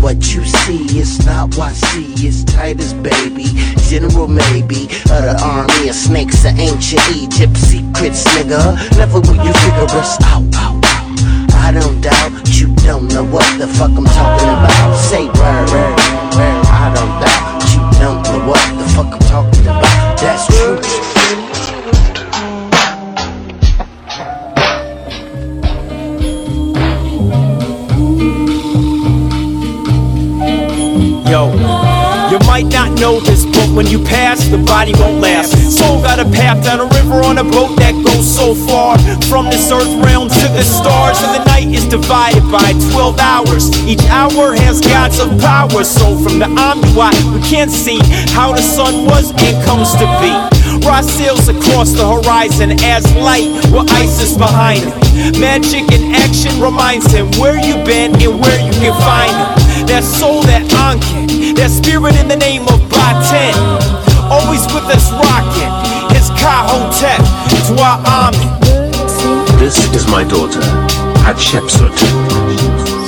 What you see is not what I see. It's Titus, baby. General, maybe. Of the army of snakes of ancient Egypt. Secrets, nigga. Never will you figure us out. out, out. I don't doubt you don't know what the fuck I'm talking about. Say word. I don't doubt you don't know what the fuck I'm talking about. Yo, you might not know this, but when you pass, the body won't last. Soul got a path down a river on a boat that goes so far from this earth realm to the stars, and the night is divided by 12 hours. Each hour has gods of power, so from the Amduat, we can't see how the sun was and comes to be. Ra sails across the horizon as light with ISIS behind him. Magic in action reminds him where you've been and where you can find him. That soul, that Ankin, that spirit in the name of Baten. Always with us rocking his Kahotep to our Amen. This is my daughter, Hatshepsut.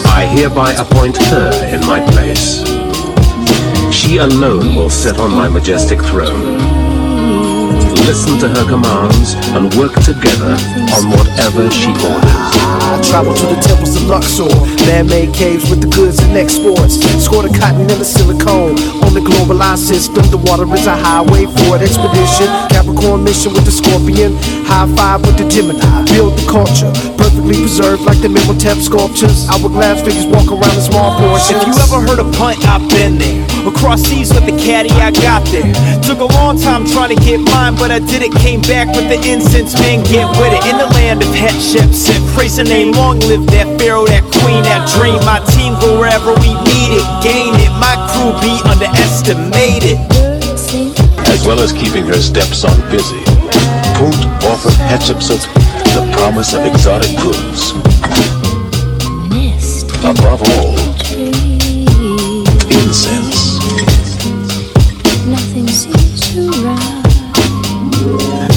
I hereby appoint her in my place. She alone will sit on my majestic throne. Listen to her commands and work together on whatever she orders. I travel to the temples of Luxor, man-made caves with the goods and exports. Score the cotton and the silicone. On the globalized system, the water is a highway for an expedition. Capricorn mission with the Scorpion, high five with the Gemini. Build the culture, perfectly preserved like the Memotep sculptures. I would Hourglass figures walk around in small portions. If you ever heard a punt, I've been there. Across seas with the caddy, I got there. Took a long time trying to get mine, but I did it. Came back with the incense, man, get with it. In the land of Hatshepsut, praise the name, long live that pharaoh, that queen, that dream. My team go wherever we need it, gain it. My crew be underestimated. as well as keeping her stepson busy. Punt offered Hatshepsut the promise of exotic goods. Above all, incense. Nothing seems to right.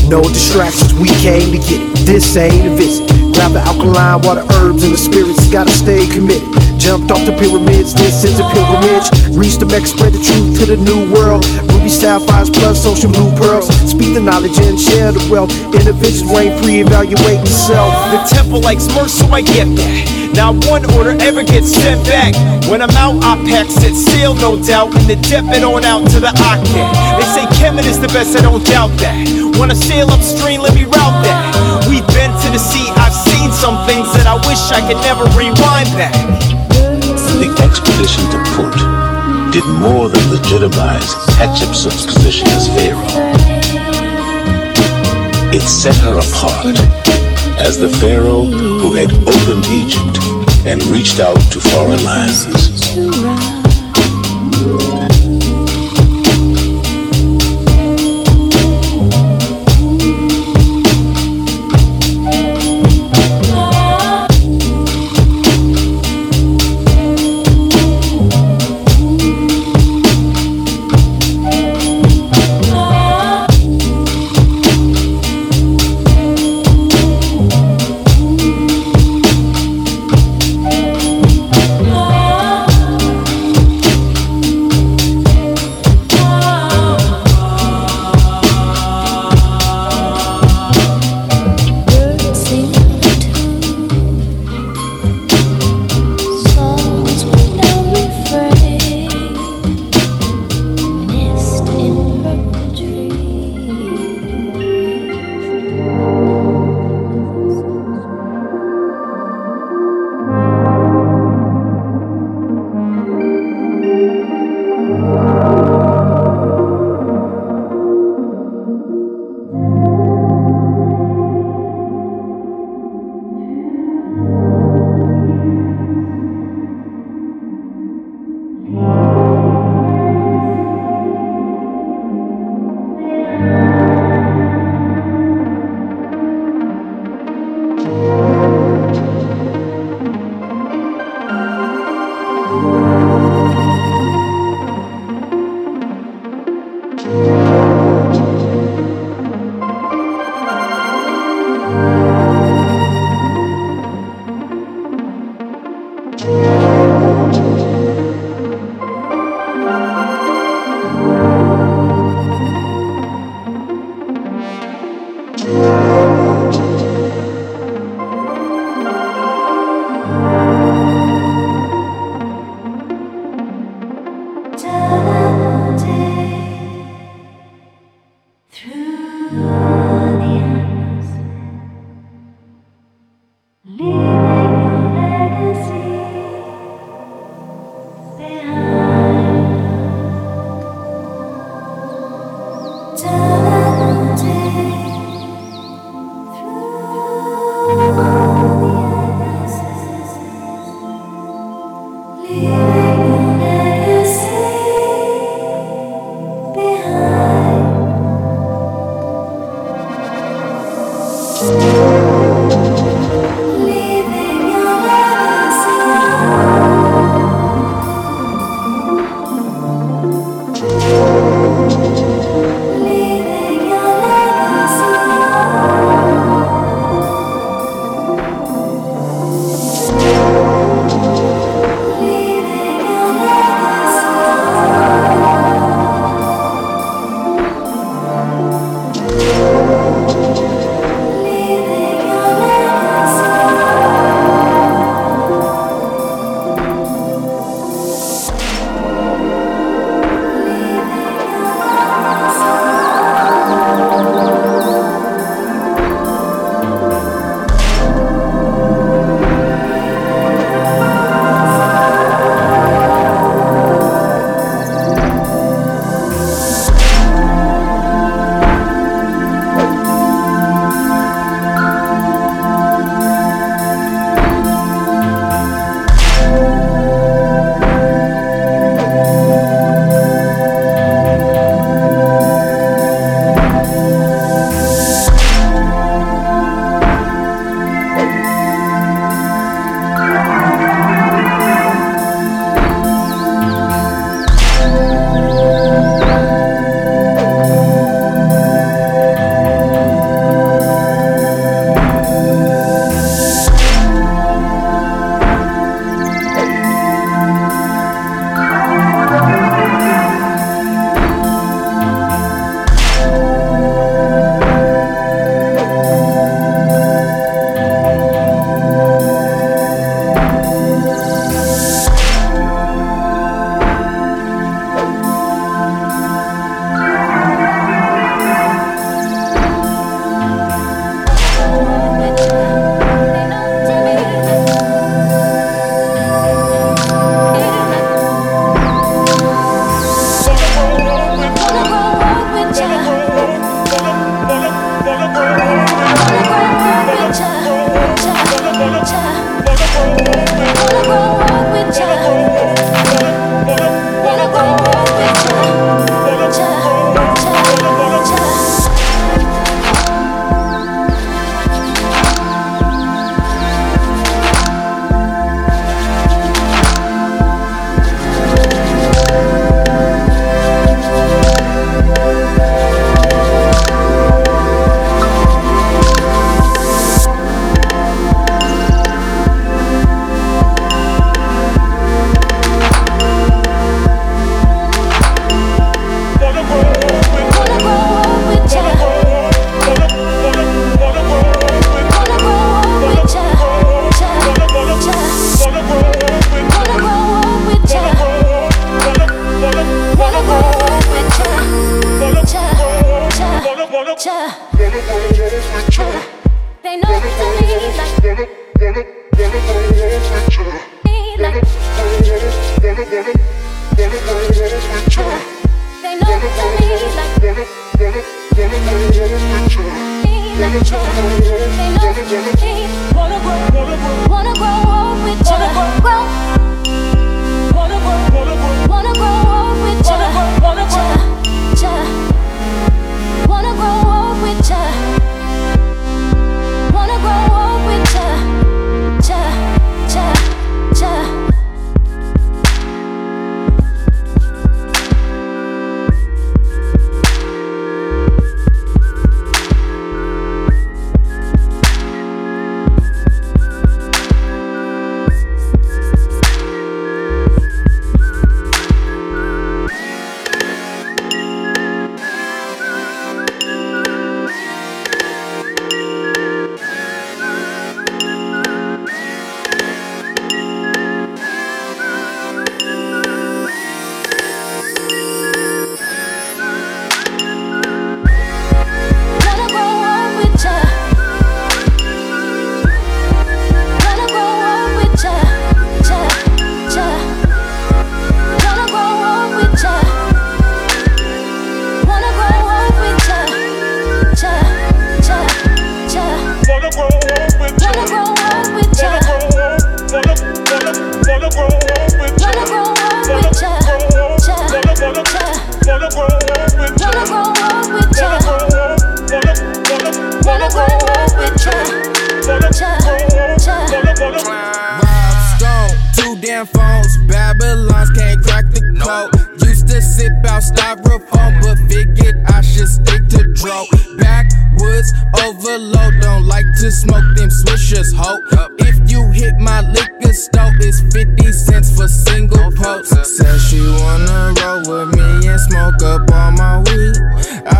No distractions, we came to get it. This ain't a visit. Grab the alkaline water, herbs, and the spirits. Gotta stay committed. Jumped off the pyramids, this is a pilgrimage. Reach the Mex, spread the truth to the new world. Ruby sapphires plus ocean blue pearls. Speak the knowledge and share the wealth. Individuals reign free, evaluate yourself. The temple likes merch, so I get that. Not one order ever gets sent back. When I'm out, I pack sit still, no doubt. And the dip it on out to the Aket. They say Kemet is the best, I don't doubt that. Wanna sail upstream, let me route that. We've been to the sea, I've seen some things that I wish I could never rewind back. The expedition to Punt did more than legitimize Hatshepsut's position as pharaoh. It set her apart as the pharaoh who had opened Egypt and reached out to foreign lands.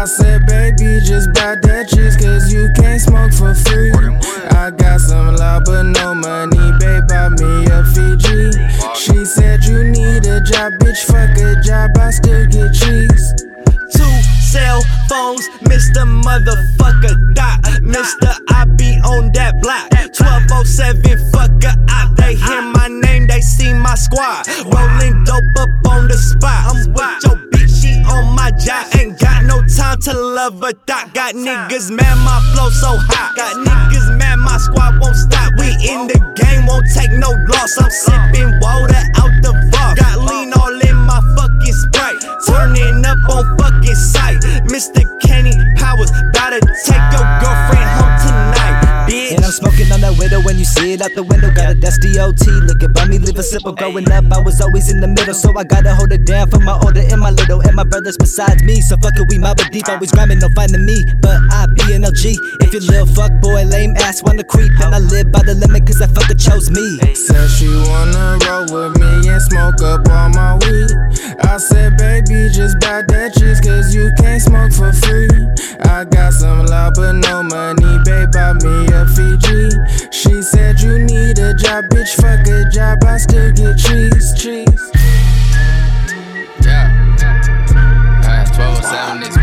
I said, baby, just buy that to love a dot. Got niggas mad, my flow so hot. Got niggas mad, my squad won't stop. We in the game, won't take no loss. I'm sipping water out the vault. Got lean all in my fucking sprite. Turning up on fucking sight. Mr. Kenny Powers, about to take your girlfriend smoking on that widow when you see it out the window. Got a that's DOT. Look at me, live a simple. Growing up, I was always in the middle. So I gotta hold it down for my older and my little. And my brothers besides me. So fuck it, we mob deep. Always grinding, no finding me. But I be an LG. If you little fuck boy, lame ass, wanna creep. And I live by the limit, cause that fucker chose me. Said she wanna roll with me and smoke up all my weed. I said, baby, just buy that cheese, cause you can't smoke for free. I got some love, but no money, babe, buy me a Fiji. She said you need a job, bitch. Fuck a job, I still get cheese, cheese. Yeah. Past 12, 7,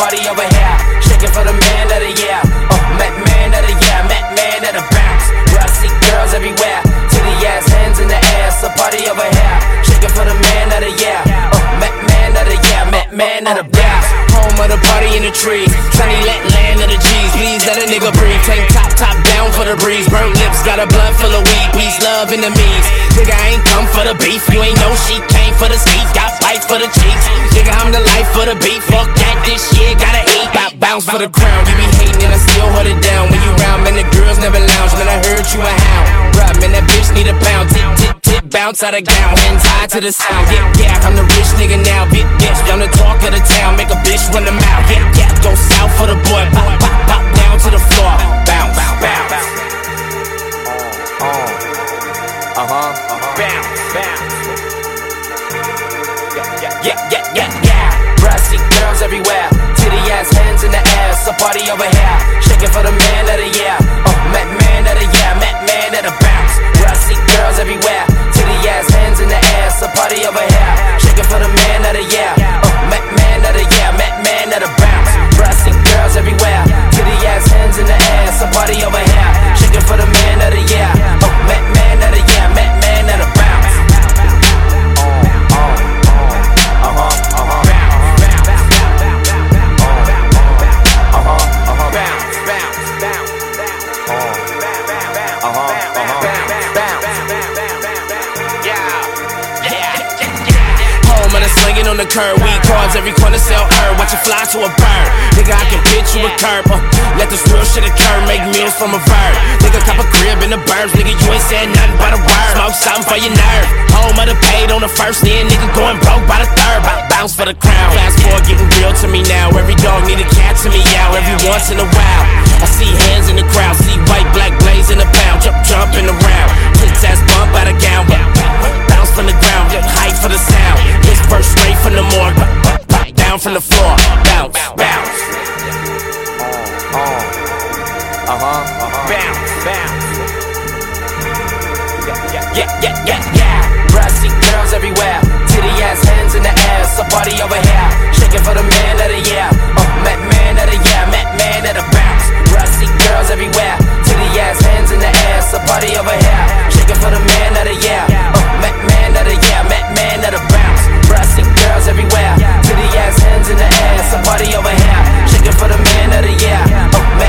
party over here. Shaking for the man of the year. Oh, Met man of the year. Met man of the bounce. Brassy girls everywhere. Titty ass hands in the air. A party over here. Shaking for the man of the year. Man of the bounce. Home of the party in the tree. Sunny let land of the G's. Please let a nigga breathe. Tank top, top down for the breeze. Burnt lips, got a blunt full of weed. Peace, love, and the means. Nigga, I ain't come for the beef. You ain't know she came for the ski. Got bites for the cheeks. Nigga, I'm the life for the beef. Fuck that, this shit gotta eat. Got bounce for the crown. You be hating and I still hold it down. When you round, man, the girls never lounge. Man, I heard you a hound. Bruh, man, that bitch need a pound. Tip, tip, tip, bounce out of gown. Hands high to the sound. Yeah, yeah, I'm the rich nigga now. Big bitch, I'm the talk of the town. Make a bitch run the mouth. Yeah, yeah, go south for the boy. Pop, pop, pop down to the floor. Bounce, bounce. Uh huh. Bounce, bounce. Yeah, yeah, yeah, yeah, yeah. Brassy girls everywhere. Titty ass hands in the air. A party over here. Shaking for the man of the year. Oh, met man of the year. Met man of the bounce. Brassy girls everywhere. Ass hands in the air. A party over here. Shaking for the man of the year. Uh, met man of the year. Met man of the bounce. Brassy girls everywhere. Titty ass hands in the air. A party over here. Shaking for the man of the year. Oh, met man on the curb. Weed cards every corner sell herb. Watch it fly to a bird. Nigga, I can pitch you a curb. Uh, let this real shit occur. Make meals from a verb. Nigga, cop a crib in the burbs. Nigga, you ain't said nothing but a word. Smoke something for your nerve. Home of the paid on the first. Then nigga going broke by the third. Bout bounce for the crown. Fast forward getting real to me now. Every dog need a cat to me out. Every once in a while. I see hands in the crowd. See white, black blaze in the pound. Jump, jumping around. Tits ass bump out of gown. Bounce from the ground. Yeah, hype for the sound. This burst straight from the morgue. Pop, pop, pop, down from the floor. Bounce, bounce. Uh, huh. uh-huh. Bounce, bounce. Yeah, yeah, yeah, yeah, yeah. Brassy girls everywhere. Titty ass hands in the air. Somebody over here. Shaking for the man of the year. Uh, met man of the year. Met man of the bounce. Brassy girls everywhere. Titty ass hands in the air. Somebody over here. Shaking for the man of the year. Uh, man of the year, man of the bounce. Brass girls everywhere. Titty ass, hands in the air. Somebody over here, shaking for the man of the year. Oh,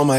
all my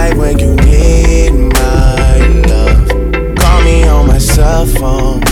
night when you need my love. Call me on my cell phone.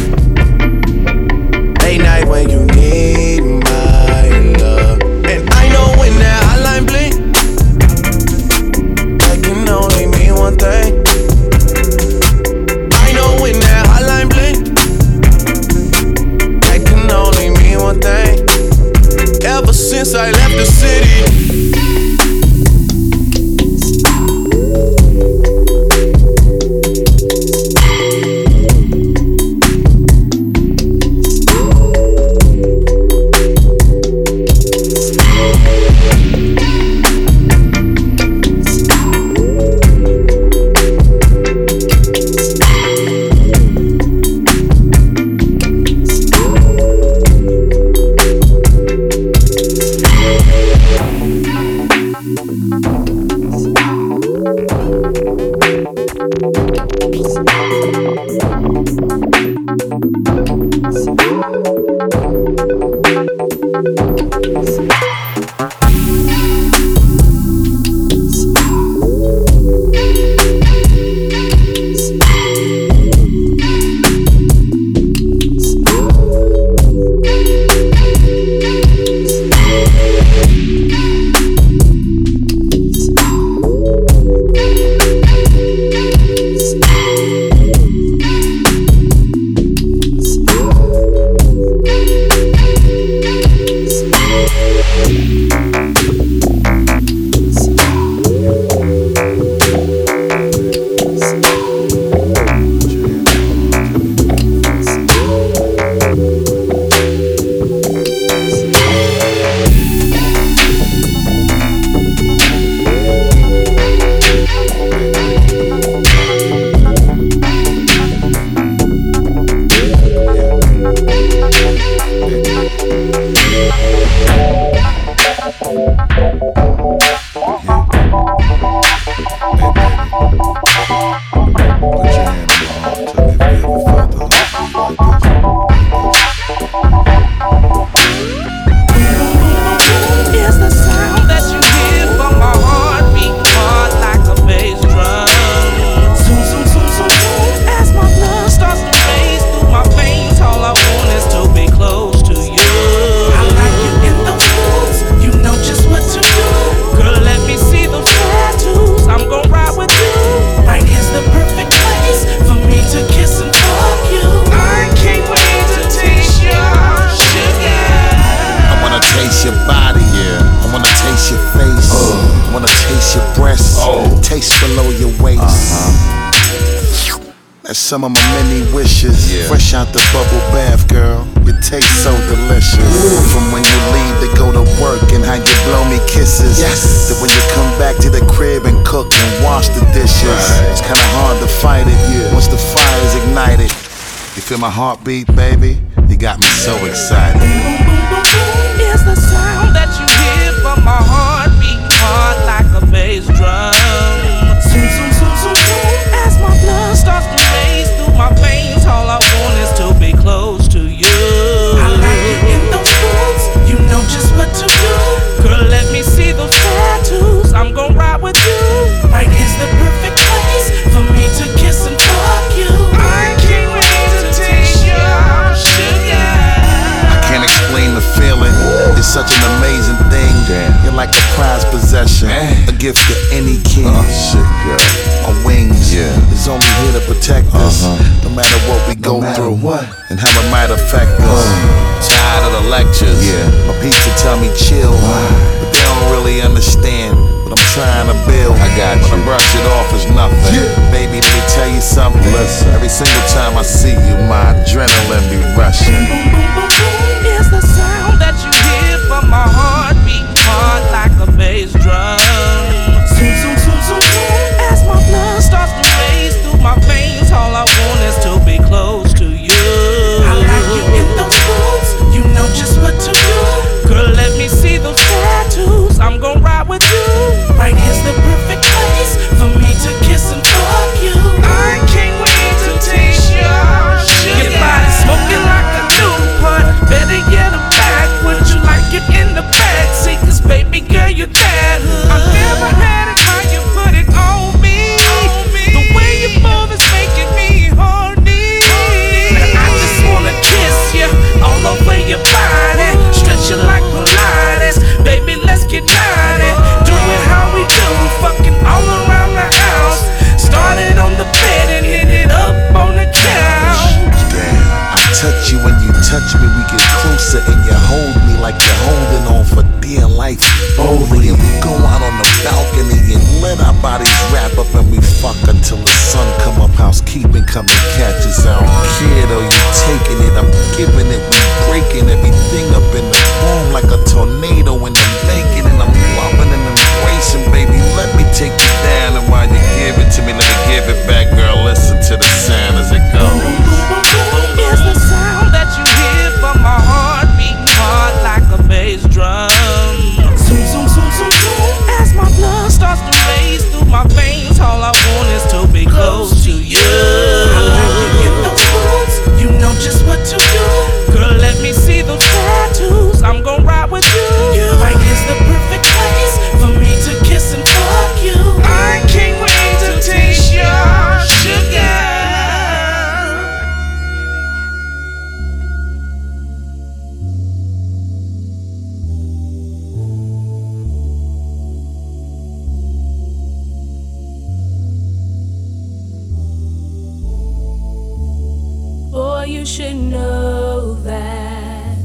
should know that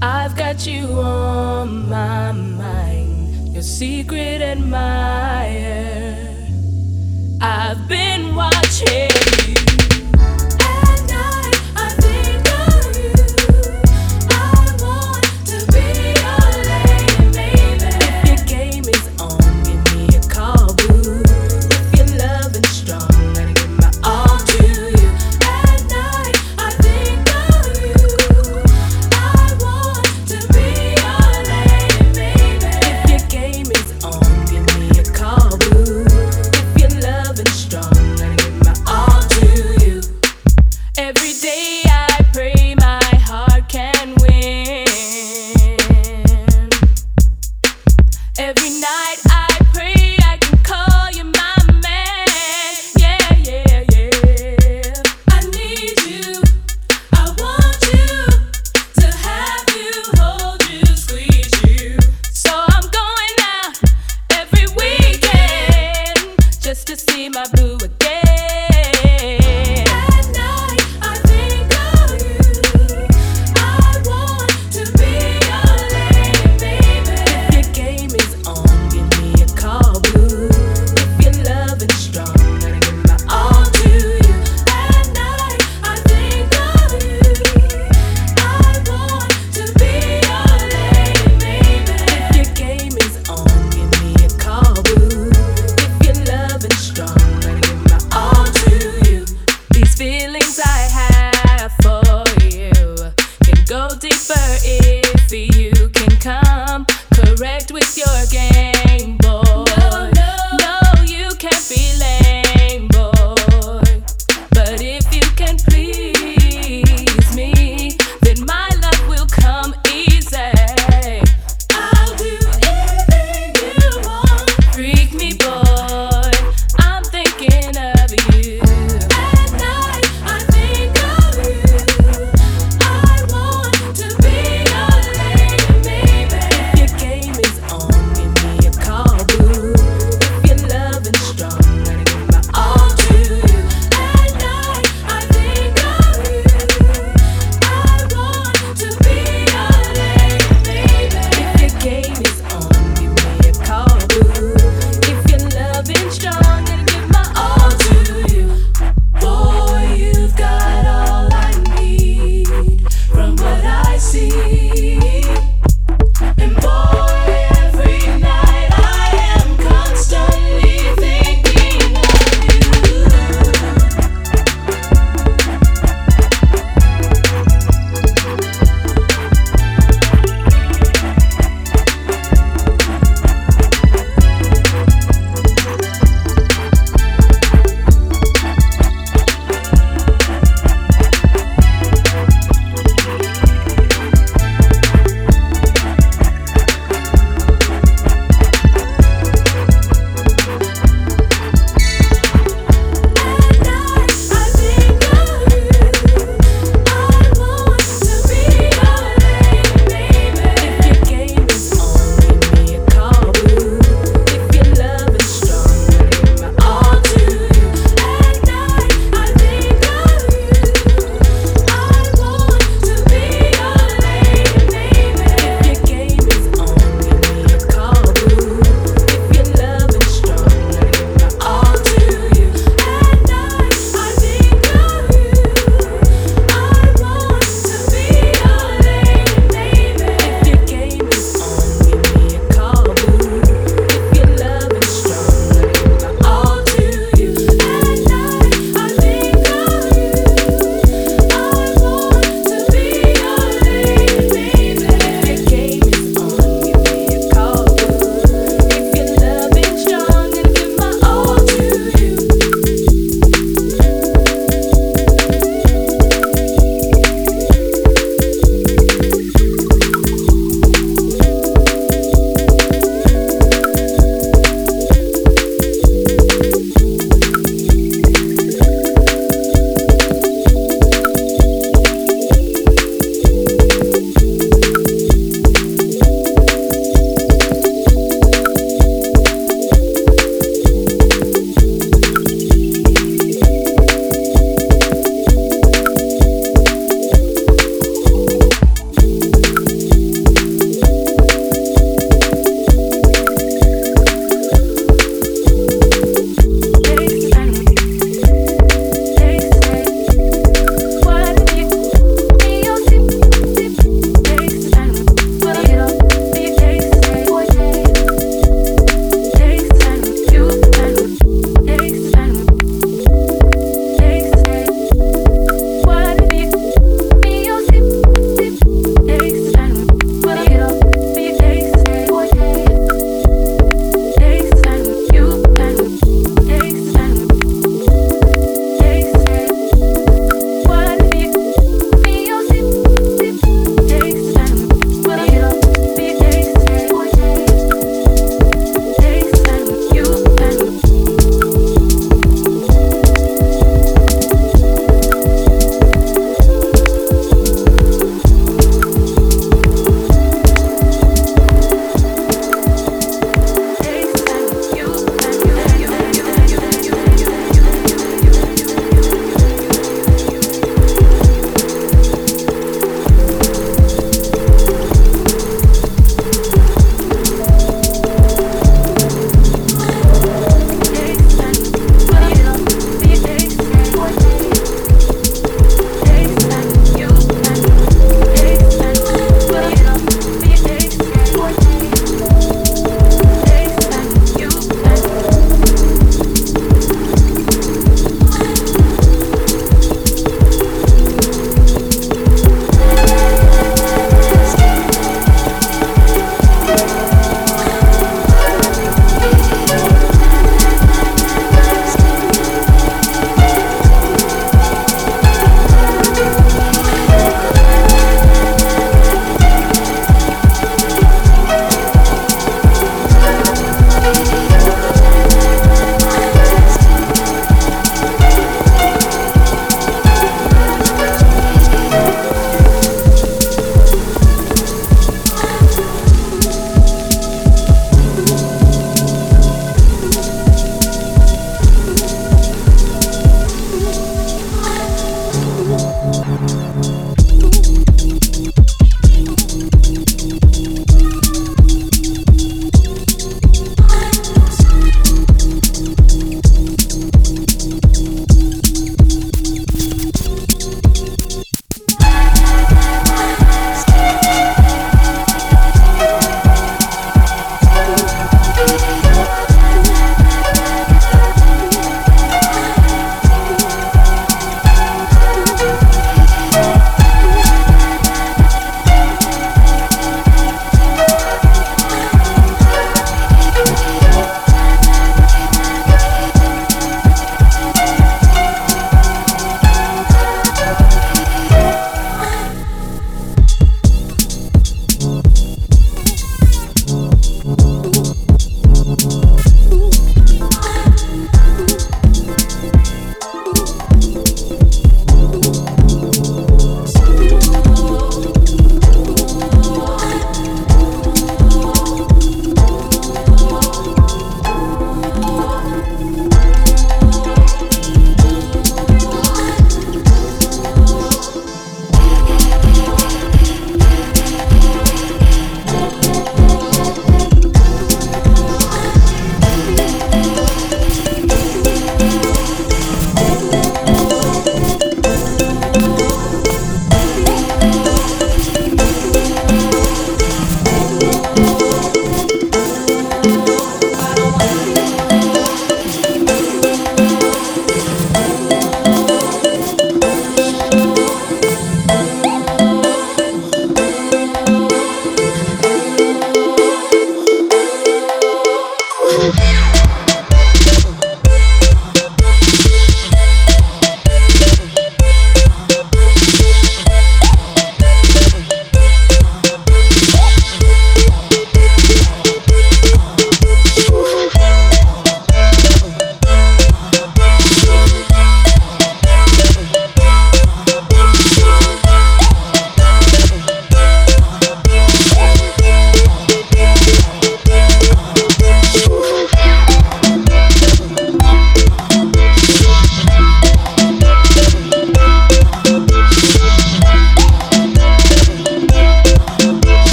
I've got you on my mind, your secret and mine.